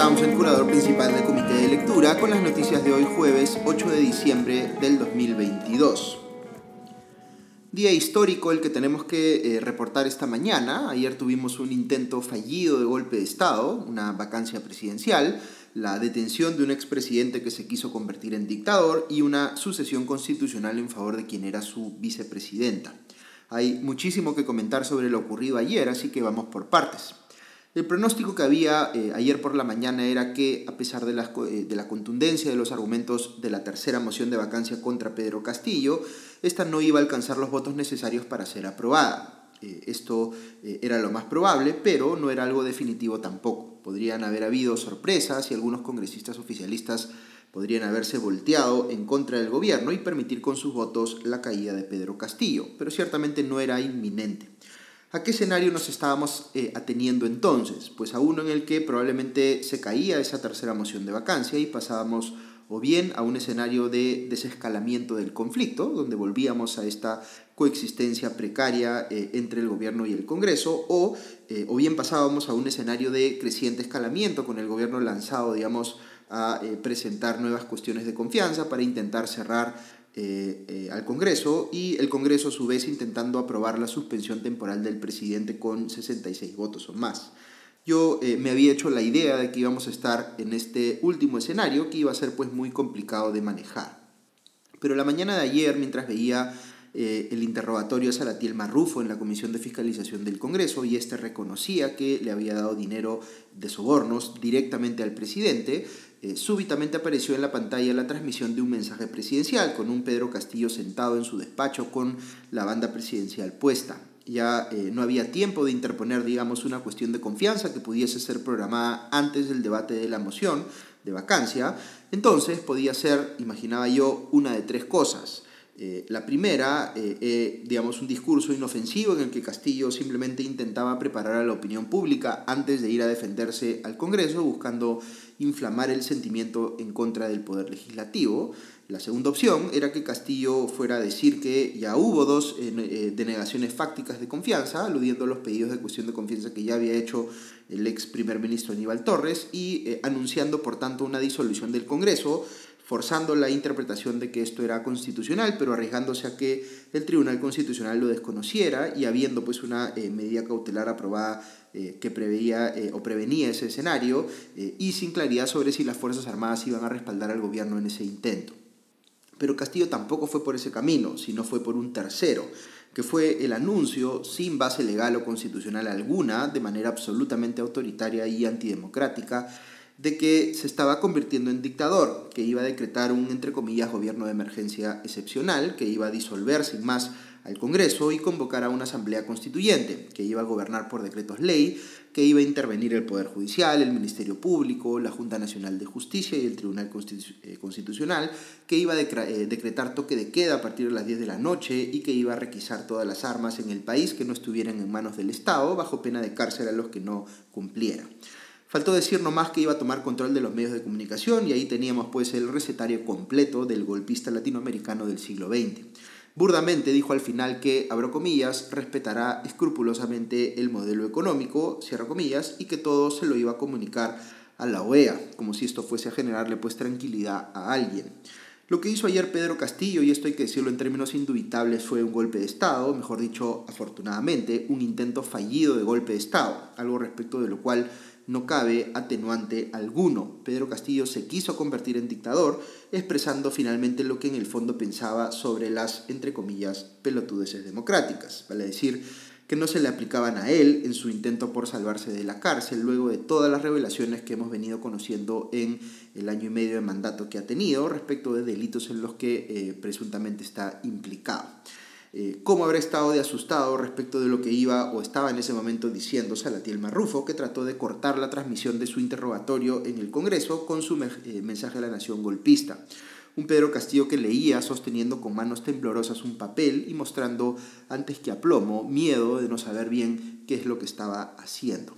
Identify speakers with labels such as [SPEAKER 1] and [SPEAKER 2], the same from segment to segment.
[SPEAKER 1] Townsend, curador principal del Comité de Lectura, con las noticias de hoy jueves 8 de diciembre del 2022. Día histórico el que tenemos que eh, reportar esta mañana. Ayer tuvimos un intento fallido de golpe de Estado, una vacancia presidencial, la detención de un expresidente que se quiso convertir en dictador y una sucesión constitucional en favor de quien era su vicepresidenta. Hay muchísimo que comentar sobre lo ocurrido ayer, así que vamos por partes. El pronóstico que había eh, ayer por la mañana era que, a pesar de la, eh, de la, contundencia de los argumentos de la tercera moción de vacancia contra Pedro Castillo, esta no iba a alcanzar los votos necesarios para ser aprobada. Eh, esto era lo más probable, pero no era algo definitivo tampoco. Podrían haber habido sorpresas y algunos congresistas oficialistas podrían haberse volteado en contra del gobierno y permitir con sus votos la caída de Pedro Castillo, pero ciertamente no era inminente. ¿A qué escenario nos estábamos eh, ateniendo entonces? Pues a uno en el que probablemente se caía esa tercera moción de vacancia y pasábamos o bien a un escenario de desescalamiento del conflicto, donde volvíamos a esta coexistencia precaria eh, entre el gobierno y el Congreso, o, eh, o bien pasábamos a un escenario de creciente escalamiento con el gobierno lanzado, digamos, a presentar nuevas cuestiones de confianza para intentar cerrar eh, eh, al Congreso y el Congreso a su vez intentando aprobar la suspensión temporal del presidente con 66 votos o más. Yo eh, me había hecho la idea de que íbamos a estar en este último escenario que iba a ser pues muy complicado de manejar. Pero la mañana de ayer, mientras veía el interrogatorio a Salatiel Marrufo en la Comisión de Fiscalización del Congreso y este reconocía que le había dado dinero de sobornos directamente al presidente, eh, súbitamente apareció en la pantalla la transmisión de un mensaje presidencial con un Pedro Castillo sentado en su despacho con la banda presidencial puesta. Ya eh, no había tiempo de interponer, digamos, una cuestión de confianza que pudiese ser programada antes del debate de la moción de vacancia. Entonces podía ser, imaginaba yo, una de tres cosas. Eh, la primera, digamos, un discurso inofensivo en el que Castillo simplemente intentaba preparar a la opinión pública antes de ir a defenderse al Congreso, buscando inflamar el sentimiento en contra del poder legislativo. La segunda opción era que Castillo fuera a decir que ya hubo dos eh, eh, denegaciones fácticas de confianza, aludiendo a los pedidos de cuestión de confianza que ya había hecho el ex primer ministro Aníbal Torres y eh, anunciando por tanto una disolución del Congreso, forzando la interpretación de que esto era constitucional, pero arriesgándose a que el Tribunal Constitucional lo desconociera y habiendo pues una medida cautelar aprobada eh, que preveía eh, o prevenía ese escenario eh, y sin claridad sobre si las Fuerzas Armadas iban a respaldar al gobierno en ese intento. Pero Castillo tampoco fue por ese camino, sino fue por un tercero, que fue el anuncio, sin base legal o constitucional alguna, de manera absolutamente autoritaria y antidemocrática, de que se estaba convirtiendo en dictador, que iba a decretar un, entre comillas, gobierno de emergencia excepcional, que iba a disolver sin más al Congreso y convocar a una asamblea constituyente que iba a gobernar por decretos ley, que iba a intervenir el Poder Judicial, el Ministerio Público, la Junta Nacional de Justicia y el Tribunal eh, Constitucional, que iba a eh, decretar toque de queda a partir de las 10 de la noche y que iba a requisar todas las armas en el país que no estuvieran en manos del Estado bajo pena de cárcel a los que no cumplieran. Faltó decir nomás que iba a tomar control de los medios de comunicación y ahí teníamos pues el recetario completo del golpista latinoamericano del siglo XX. Burdamente dijo al final que, abro comillas, respetará escrupulosamente el modelo económico, cierro comillas, y que todo se lo iba a comunicar a la OEA, como si esto fuese a generarle pues tranquilidad a alguien. Lo que hizo ayer Pedro Castillo, y esto hay que decirlo en términos indubitables, fue un golpe de Estado, mejor dicho, afortunadamente, un intento fallido de golpe de Estado, algo respecto de lo cual no cabe atenuante alguno. Pedro Castillo se quiso convertir en dictador, expresando finalmente lo que en el fondo pensaba sobre las, entre comillas, pelotudeces democráticas, vale decir, que no se le aplicaban a él en su intento por salvarse de la cárcel, luego de todas las revelaciones que hemos venido conociendo en el año y medio de mandato que ha tenido respecto de delitos en los que eh, presuntamente está implicado. Eh, cómo habrá estado de asustado respecto de lo que iba o estaba en ese momento diciendo Salatiel Marrufo, que trató de cortar la transmisión de su interrogatorio en el Congreso con su eh, mensaje a la nación golpista. Un Pedro Castillo que leía sosteniendo con manos temblorosas un papel y mostrando antes que a plomo miedo de no saber bien qué es lo que estaba haciendo.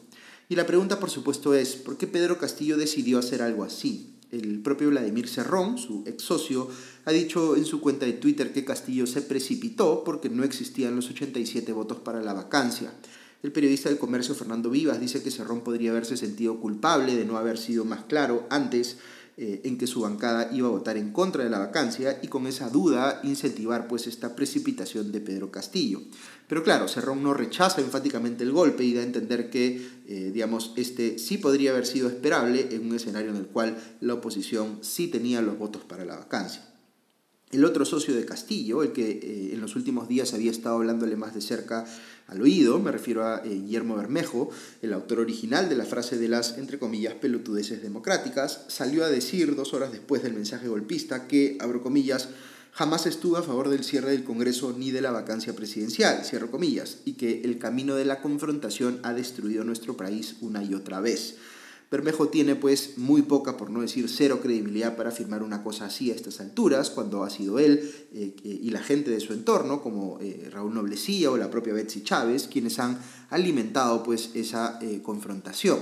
[SPEAKER 1] Y la pregunta por supuesto es, ¿por qué Pedro Castillo decidió hacer algo así? El propio Vladimir Serrón, su ex socio, ha dicho en su cuenta de Twitter que Castillo se precipitó porque no existían los 87 votos para la vacancia. El periodista del comercio Fernando Vivas dice que Cerrón podría haberse sentido culpable de no haber sido más claro antes eh, en que su bancada iba a votar en contra de la vacancia y con esa duda incentivar pues esta precipitación de Pedro Castillo. Pero claro, Cerrón no rechaza enfáticamente el golpe y da a entender que, eh, digamos, este sí podría haber sido esperable en un escenario en el cual la oposición sí tenía los votos para la vacancia. El otro socio de Castillo, el que eh, en los últimos días había estado hablándole más de cerca al oído, me refiero a eh, Guillermo Bermejo, el autor original de la frase de las, entre comillas, pelotudeces democráticas, salió a decir dos horas después del mensaje golpista que, abro comillas, jamás estuvo a favor del cierre del Congreso ni de la vacancia presidencial, cierro comillas, y que el camino de la confrontación ha destruido nuestro país una y otra vez. Bermejo tiene pues muy poca, por no decir cero credibilidad para afirmar una cosa así a estas alturas, cuando ha sido él eh, y la gente de su entorno, como eh, Raúl Noblecía o la propia Betsy Chávez, quienes han alimentado pues esa eh, confrontación.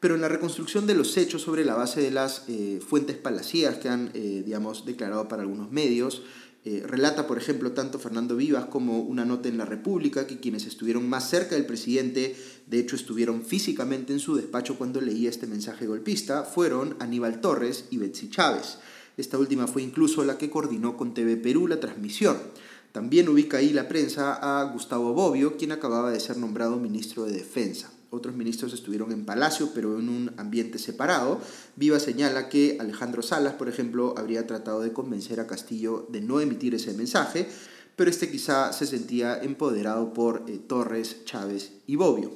[SPEAKER 1] Pero en la reconstrucción de los hechos sobre la base de las fuentes palaciegas que han, digamos, declarado para algunos medios, eh, relata, por ejemplo, tanto Fernando Vivas como una nota en La República que quienes estuvieron más cerca del presidente, de hecho estuvieron físicamente en su despacho cuando leía este mensaje golpista, fueron Aníbal Torres y Betsy Chávez. Esta última fue incluso la que coordinó con TV Perú la transmisión. También ubica ahí la prensa a Gustavo Bobbio, quien acababa de ser nombrado ministro de Defensa. Otros ministros estuvieron en Palacio, pero en un ambiente separado. Viva señala que Alejandro Salas, por ejemplo, habría tratado de convencer a Castillo de no emitir ese mensaje, pero este quizá se sentía empoderado por eh, Torres, Chávez y Bobbio.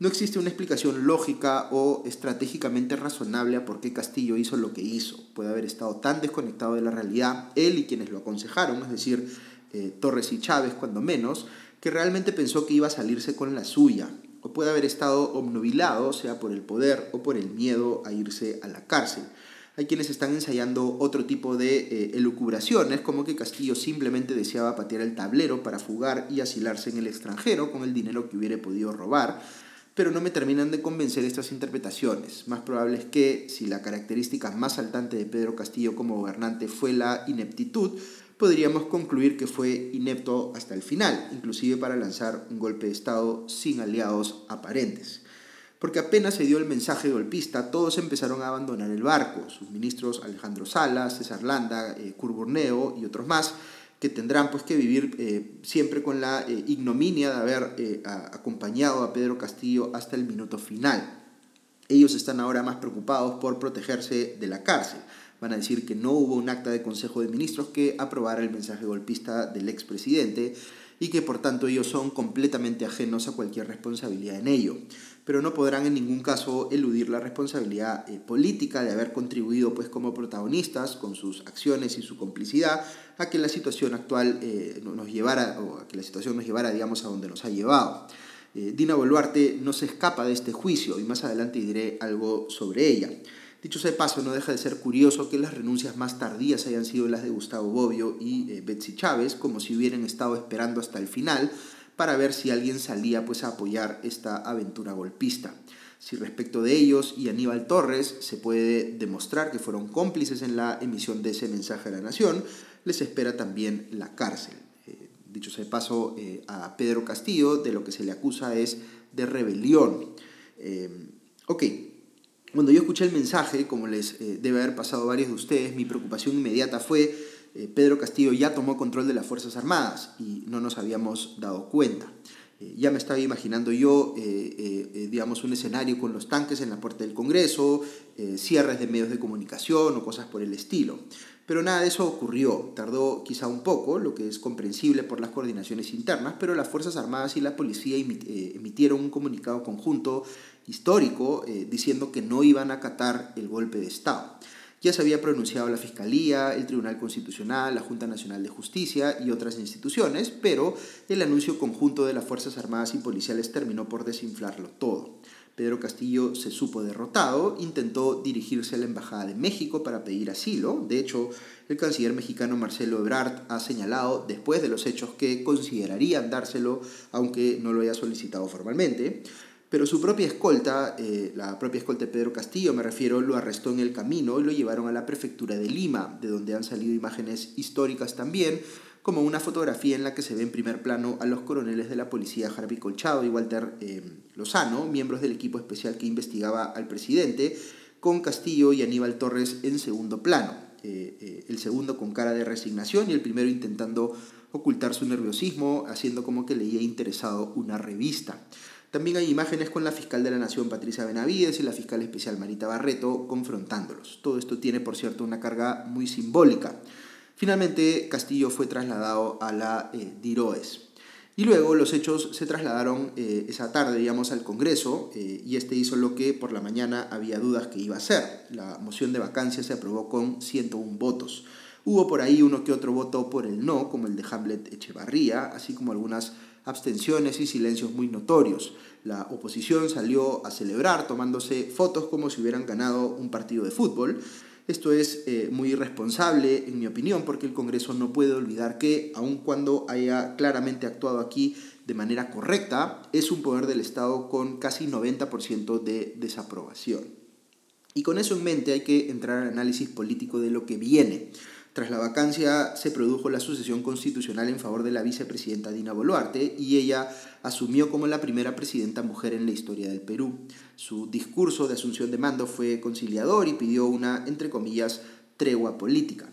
[SPEAKER 1] No existe una explicación lógica o estratégicamente razonable a por qué Castillo hizo lo que hizo. Puede haber estado tan desconectado de la realidad, él y quienes lo aconsejaron, es decir, eh, Torres y Chávez cuando menos, que realmente pensó que iba a salirse con la suya, o puede haber estado obnubilado, sea por el poder o por el miedo a irse a la cárcel. Hay quienes están ensayando otro tipo de eh, elucubraciones, como que Castillo simplemente deseaba patear el tablero para fugar y asilarse en el extranjero con el dinero que hubiera podido robar, pero no me terminan de convencer estas interpretaciones. Más probable es que, si la característica más saltante de Pedro Castillo como gobernante fue la ineptitud, podríamos concluir que fue inepto hasta el final, inclusive para lanzar un golpe de Estado sin aliados aparentes. Porque apenas se dio el mensaje golpista, todos empezaron a abandonar el barco, sus ministros Alejandro Salas, César Landa, eh, Curburneo y otros más, que tendrán pues que vivir eh, siempre con la eh, ignominia de haber eh, acompañado a Pedro Castillo hasta el minuto final. Ellos están ahora más preocupados por protegerse de la cárcel van a decir que no hubo un acta de Consejo de Ministros que aprobara el mensaje golpista del expresidente y que por tanto ellos son completamente ajenos a cualquier responsabilidad en ello. Pero no podrán en ningún caso eludir la responsabilidad eh, política de haber contribuido pues, como protagonistas con sus acciones y su complicidad a que la situación actual eh, nos llevara, o a que la situación nos llevara, digamos, a donde nos ha llevado. Eh, Dina Boluarte no se escapa de este juicio y más adelante diré algo sobre ella. Dicho sea de paso, no deja de ser curioso que las renuncias más tardías hayan sido las de Gustavo Bobbio y eh, Betsy Chávez, como si hubieran estado esperando hasta el final para ver si alguien salía pues, a apoyar esta aventura golpista. Si respecto de ellos y Aníbal Torres se puede demostrar que fueron cómplices en la emisión de ese mensaje a la nación, les espera también la cárcel. Eh, dicho sea de paso, eh, a Pedro Castillo de lo que se le acusa es de rebelión. ok, cuando yo escuché el mensaje, como les eh, debe haber pasado a varios de ustedes, mi preocupación inmediata fue, eh, Pedro Castillo ya tomó control de las Fuerzas Armadas y no nos habíamos dado cuenta. Eh, ya me estaba imaginando yo, digamos, un escenario con los tanques en la puerta del Congreso, cierres de medios de comunicación o cosas por el estilo. Pero nada de eso ocurrió. Tardó quizá un poco, lo que es comprensible por las coordinaciones internas, pero las Fuerzas Armadas y la policía emitieron un comunicado conjunto histórico eh, diciendo que no iban a acatar el golpe de Estado. Ya se había pronunciado la Fiscalía, el Tribunal Constitucional, la Junta Nacional de Justicia y otras instituciones, pero el anuncio conjunto de las Fuerzas Armadas y Policiales terminó por desinflarlo todo. Pedro Castillo se supo derrotado, intentó dirigirse a la Embajada de México para pedir asilo. De hecho, el canciller mexicano Marcelo Ebrard ha señalado después de los hechos que considerarían dárselo, aunque no lo haya solicitado formalmente. Pero su propia escolta, eh, la propia escolta de Pedro Castillo, me refiero, lo arrestó en el camino y lo llevaron a la prefectura de Lima, de donde han salido imágenes históricas también, como una fotografía en la que se ve en primer plano a los coroneles de la policía Harvey Colchado y Walter eh, Lozano, miembros del equipo especial que investigaba al presidente, con Castillo y Aníbal Torres en segundo plano. Eh, el segundo con cara de resignación y el primero intentando ocultar su nerviosismo, haciendo como que leía interesado una revista. También hay imágenes con la fiscal de la Nación Patricia Benavides y la fiscal especial Marita Barreto confrontándolos. Todo esto tiene, por cierto, una carga muy simbólica. Finalmente, Castillo fue trasladado a la eh, Diroes. Y luego los hechos se trasladaron eh, esa tarde, digamos, al Congreso eh, y este hizo lo que por la mañana había dudas que iba a hacer. La moción de vacancia se aprobó con 101 votos. Hubo por ahí uno que otro voto por el no, como el de Hamlet Echevarría, así como algunas abstenciones y silencios muy notorios. La oposición salió a celebrar tomándose fotos como si hubieran ganado un partido de fútbol. Esto es eh, muy irresponsable, en mi opinión, porque el Congreso no puede olvidar que, aun cuando haya claramente actuado aquí de manera correcta, es un poder del Estado con casi 90% de desaprobación. Y con eso en mente hay que entrar al análisis político de lo que viene. Tras la vacancia se produjo la sucesión constitucional en favor de la vicepresidenta Dina Boluarte y ella asumió como la primera presidenta mujer en la historia del Perú. Su discurso de asunción de mando fue conciliador y pidió una, entre comillas, tregua política.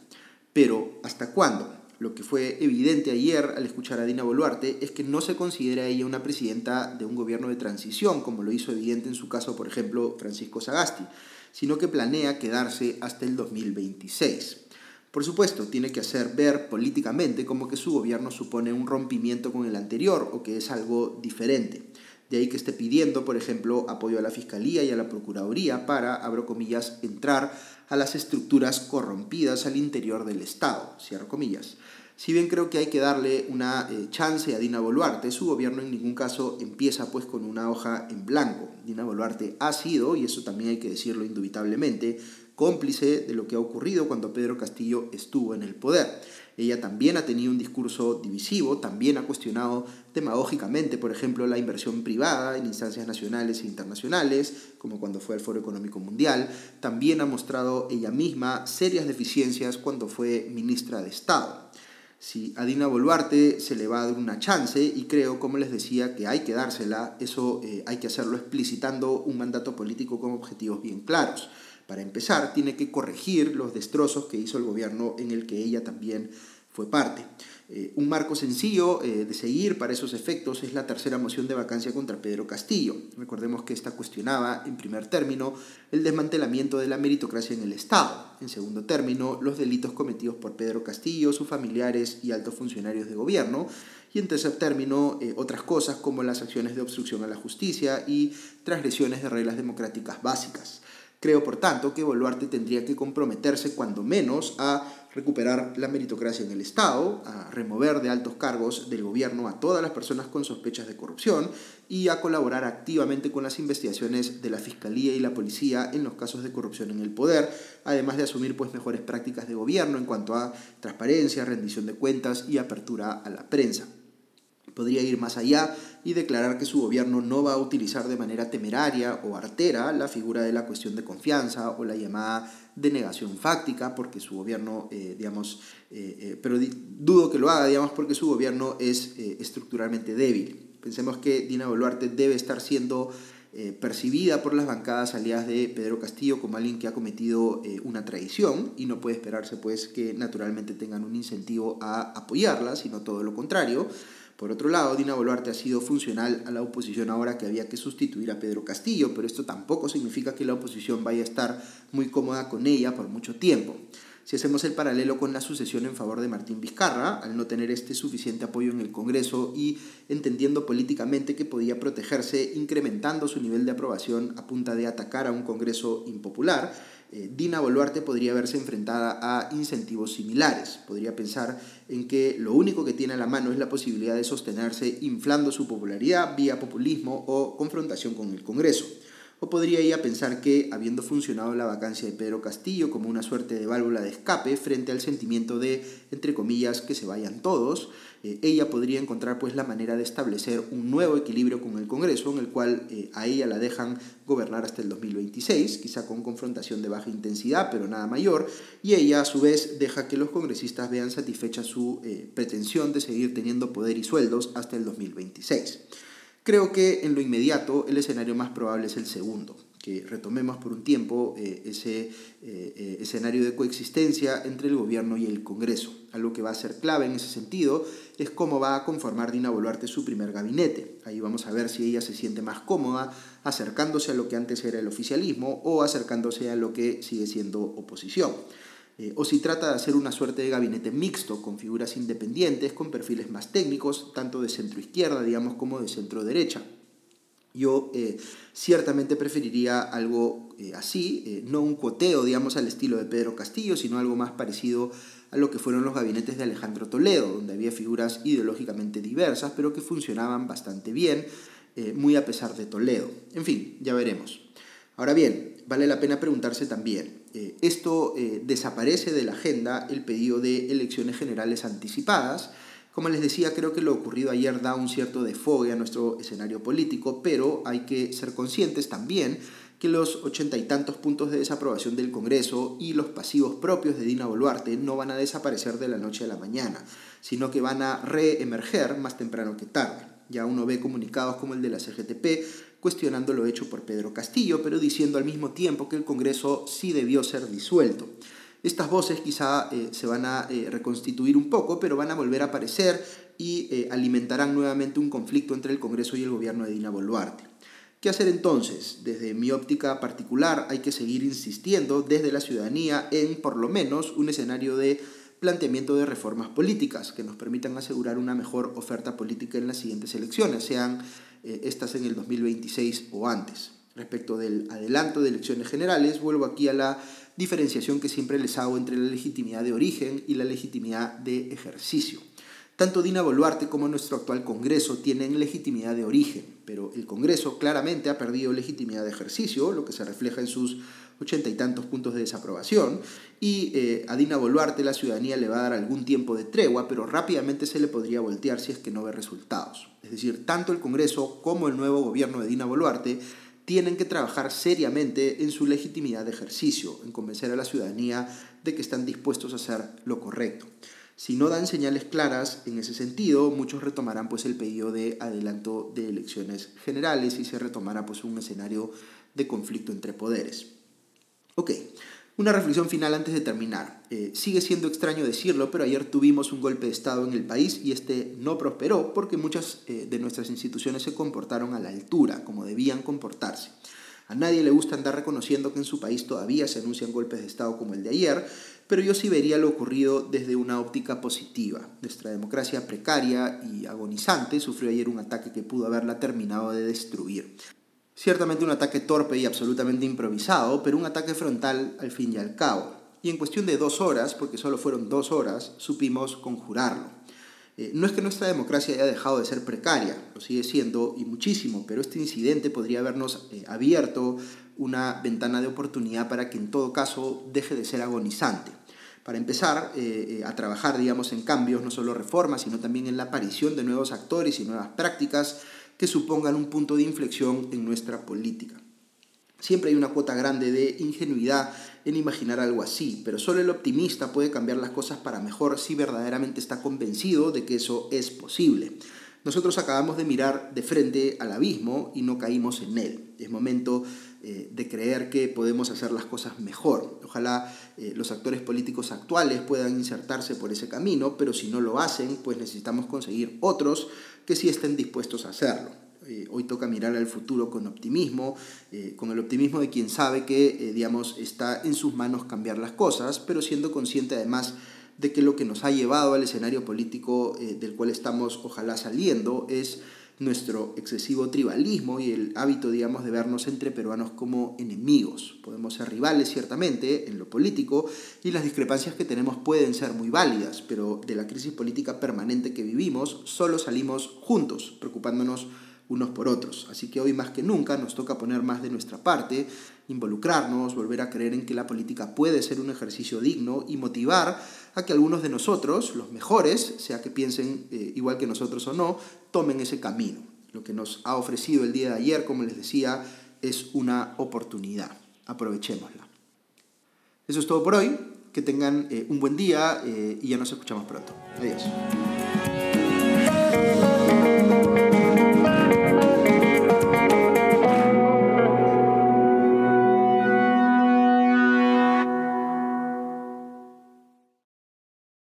[SPEAKER 1] Pero, ¿hasta cuándo? Lo que fue evidente ayer al escuchar a Dina Boluarte es que no se considera ella una presidenta de un gobierno de transición, como lo hizo evidente en su caso, por ejemplo, Francisco Sagasti, sino que planea quedarse hasta el 2026. Por supuesto, tiene que hacer ver políticamente como que su gobierno supone un rompimiento con el anterior o que es algo diferente. De ahí que esté pidiendo, por ejemplo, apoyo a la Fiscalía y a la Procuraduría para, abro comillas, entrar a las estructuras corrompidas al interior del Estado, cierro comillas. Si bien creo que hay que darle una eh, chance a Dina Boluarte, su gobierno en ningún caso empieza pues con una hoja en blanco. Dina Boluarte ha sido, y eso también hay que decirlo indubitablemente, cómplice de lo que ha ocurrido cuando Pedro Castillo estuvo en el poder. Ella también ha tenido un discurso divisivo, también ha cuestionado demagógicamente, por ejemplo, la inversión privada en instancias nacionales e internacionales, como cuando fue al Foro Económico Mundial. También ha mostrado ella misma serias deficiencias cuando fue ministra de Estado. Si a Dina Boluarte se le va a dar una chance, y creo, como les decía, que hay que dársela, eso eh, hay que hacerlo explicitando un mandato político con objetivos bien claros. Para empezar, tiene que corregir los destrozos que hizo el gobierno en el que ella también fue parte. Eh, un marco sencillo eh, de seguir para esos efectos es la tercera moción de vacancia contra Pedro Castillo. Recordemos que esta cuestionaba, en primer término, el desmantelamiento de la meritocracia en el Estado. En segundo término, los delitos cometidos por Pedro Castillo, sus familiares y altos funcionarios de gobierno. Y en tercer término, eh, otras cosas como las acciones de obstrucción a la justicia y transgresiones de reglas democráticas básicas. Creo, por tanto, que Boluarte tendría que comprometerse cuando menos a recuperar la meritocracia en el Estado, a remover de altos cargos del gobierno a todas las personas con sospechas de corrupción y a colaborar activamente con las investigaciones de la Fiscalía y la Policía en los casos de corrupción en el poder, además de asumir pues, mejores prácticas de gobierno en cuanto a transparencia, rendición de cuentas y apertura a la prensa. Podría ir más allá y declarar que su gobierno no va a utilizar de manera temeraria o artera la figura de la cuestión de confianza o la llamada denegación fáctica, porque su gobierno, eh, digamos, eh, eh, pero dudo que lo haga, digamos, porque su gobierno es estructuralmente débil. Pensemos que Dina Boluarte debe estar siendo percibida por las bancadas aliadas de Pedro Castillo como alguien que ha cometido una traición y no puede esperarse pues que naturalmente tengan un incentivo a apoyarla, sino todo lo contrario. Por otro lado, Dina Boluarte ha sido funcional a la oposición ahora que había que sustituir a Pedro Castillo, pero esto tampoco significa que la oposición vaya a estar muy cómoda con ella por mucho tiempo. Si hacemos el paralelo con la sucesión en favor de Martín Vizcarra, al no tener este suficiente apoyo en el Congreso y entendiendo políticamente que podía protegerse incrementando su nivel de aprobación a punta de atacar a un Congreso impopular, eh, Dina Boluarte podría verse enfrentada a incentivos similares. Podría pensar en que lo único que tiene a la mano es la posibilidad de sostenerse inflando su popularidad vía populismo o confrontación con el Congreso. O podría ella pensar que, habiendo funcionado la vacancia de Pedro Castillo como una suerte de válvula de escape frente al sentimiento de, entre comillas, que se vayan todos, eh, ella podría encontrar pues la manera de establecer un nuevo equilibrio con el Congreso en el cual eh, a ella la dejan gobernar hasta el 2026, quizá con confrontación de baja intensidad, pero nada mayor, y ella a su vez deja que los congresistas vean satisfecha su eh, pretensión de seguir teniendo poder y sueldos hasta el 2026. Creo que en lo inmediato el escenario más probable es el segundo, que retomemos por un tiempo eh, ese eh, eh, escenario de coexistencia entre el gobierno y el Congreso. Algo que va a ser clave en ese sentido es cómo va a conformar Dina Boluarte su primer gabinete. Ahí vamos a ver si ella se siente más cómoda acercándose a lo que antes era el oficialismo o acercándose a lo que sigue siendo oposición. Eh, o si trata de hacer una suerte de gabinete mixto con figuras independientes, con perfiles más técnicos, tanto de centro izquierda, digamos, como de centro derecha. Yo eh, ciertamente preferiría algo eh, así, no un coteo, digamos, al estilo de Pedro Castillo, sino algo más parecido a lo que fueron los gabinetes de Alejandro Toledo, donde había figuras ideológicamente diversas, pero que funcionaban bastante bien, muy a pesar de Toledo. En fin, ya veremos. Ahora bien, vale la pena preguntarse también, eh, esto eh, desaparece de la agenda el pedido de elecciones generales anticipadas. Como les decía, creo que lo ocurrido ayer da un cierto defogue a nuestro escenario político, pero hay que ser conscientes también que los ochenta y tantos puntos de desaprobación del Congreso y los pasivos propios de Dina Boluarte no van a desaparecer de la noche a la mañana, sino que van a reemerger más temprano que tarde. Ya uno ve comunicados como el de la CGTP cuestionando lo hecho por Pedro Castillo, pero diciendo al mismo tiempo que el Congreso sí debió ser disuelto. Estas voces quizá eh, se van a eh, reconstituir un poco, pero van a volver a aparecer y eh, alimentarán nuevamente un conflicto entre el Congreso y el gobierno de Dina Boluarte. ¿Qué hacer entonces? Desde mi óptica particular hay que seguir insistiendo desde la ciudadanía en por lo menos un escenario de planteamiento de reformas políticas que nos permitan asegurar una mejor oferta política en las siguientes elecciones, sean eh, estas en el 2026 o antes. Respecto del adelanto de elecciones generales, vuelvo aquí a la diferenciación que siempre les hago entre la legitimidad de origen y la legitimidad de ejercicio. Tanto Dina Boluarte como nuestro actual Congreso tienen legitimidad de origen, pero el Congreso claramente ha perdido legitimidad de ejercicio, lo que se refleja en sus ochenta y tantos puntos de desaprobación, y eh, a Dina Boluarte la ciudadanía le va a dar algún tiempo de tregua, pero rápidamente se le podría voltear si es que no ve resultados. Es decir, tanto el Congreso como el nuevo gobierno de Dina Boluarte tienen que trabajar seriamente en su legitimidad de ejercicio, en convencer a la ciudadanía de que están dispuestos a hacer lo correcto. Si no dan señales claras en ese sentido, muchos retomarán pues el pedido de adelanto de elecciones generales y se retomará pues un escenario de conflicto entre poderes. Ok, una reflexión final antes de terminar. Eh, sigue siendo extraño decirlo, pero ayer tuvimos un golpe de Estado en el país y este no prosperó porque muchas eh, de nuestras instituciones se comportaron a la altura, como debían comportarse. A nadie le gusta andar reconociendo que en su país todavía se anuncian golpes de Estado como el de ayer, pero yo sí vería lo ocurrido desde una óptica positiva. Nuestra democracia precaria y agonizante sufrió ayer un ataque que pudo haberla terminado de destruir. Ciertamente un ataque torpe y absolutamente improvisado, pero un ataque frontal al fin y al cabo. Y en cuestión de dos horas, porque solo fueron dos horas, supimos conjurarlo. Eh, no es que nuestra democracia haya dejado de ser precaria, lo sigue siendo y muchísimo, pero este incidente podría habernos eh, abierto una ventana de oportunidad para que en todo caso deje de ser agonizante. Para empezar eh, a trabajar, digamos, en cambios, no solo reformas, sino también en la aparición de nuevos actores y nuevas prácticas que supongan un punto de inflexión en nuestra política. Siempre hay una cuota grande de ingenuidad en imaginar algo así, pero solo el optimista puede cambiar las cosas para mejor si verdaderamente está convencido de que eso es posible. Nosotros acabamos de mirar de frente al abismo y no caímos en él. Es momento eh, de creer que podemos hacer las cosas mejor. Ojalá eh, los actores políticos actuales puedan insertarse por ese camino, pero si no lo hacen, pues necesitamos conseguir otros que sí estén dispuestos a hacerlo. Eh, hoy toca mirar al futuro con optimismo, con el optimismo de quien sabe que, digamos, está en sus manos cambiar las cosas, pero siendo consciente además de que lo que nos ha llevado al escenario político del cual estamos ojalá saliendo es nuestro excesivo tribalismo y el hábito, digamos, de vernos entre peruanos como enemigos. Podemos ser rivales, ciertamente, en lo político, y las discrepancias que tenemos pueden ser muy válidas, pero de la crisis política permanente que vivimos, solo salimos juntos, preocupándonos unos por otros. Así que hoy más que nunca nos toca poner más de nuestra parte, involucrarnos, volver a creer en que la política puede ser un ejercicio digno y motivar a que algunos de nosotros, los mejores, sea que piensen eh, igual que nosotros o no, tomen ese camino. Lo que nos ha ofrecido el día de ayer, como les decía, es una oportunidad. Aprovechémosla. Eso es todo por hoy. Que tengan eh, un buen día eh, y ya nos escuchamos pronto. Adiós.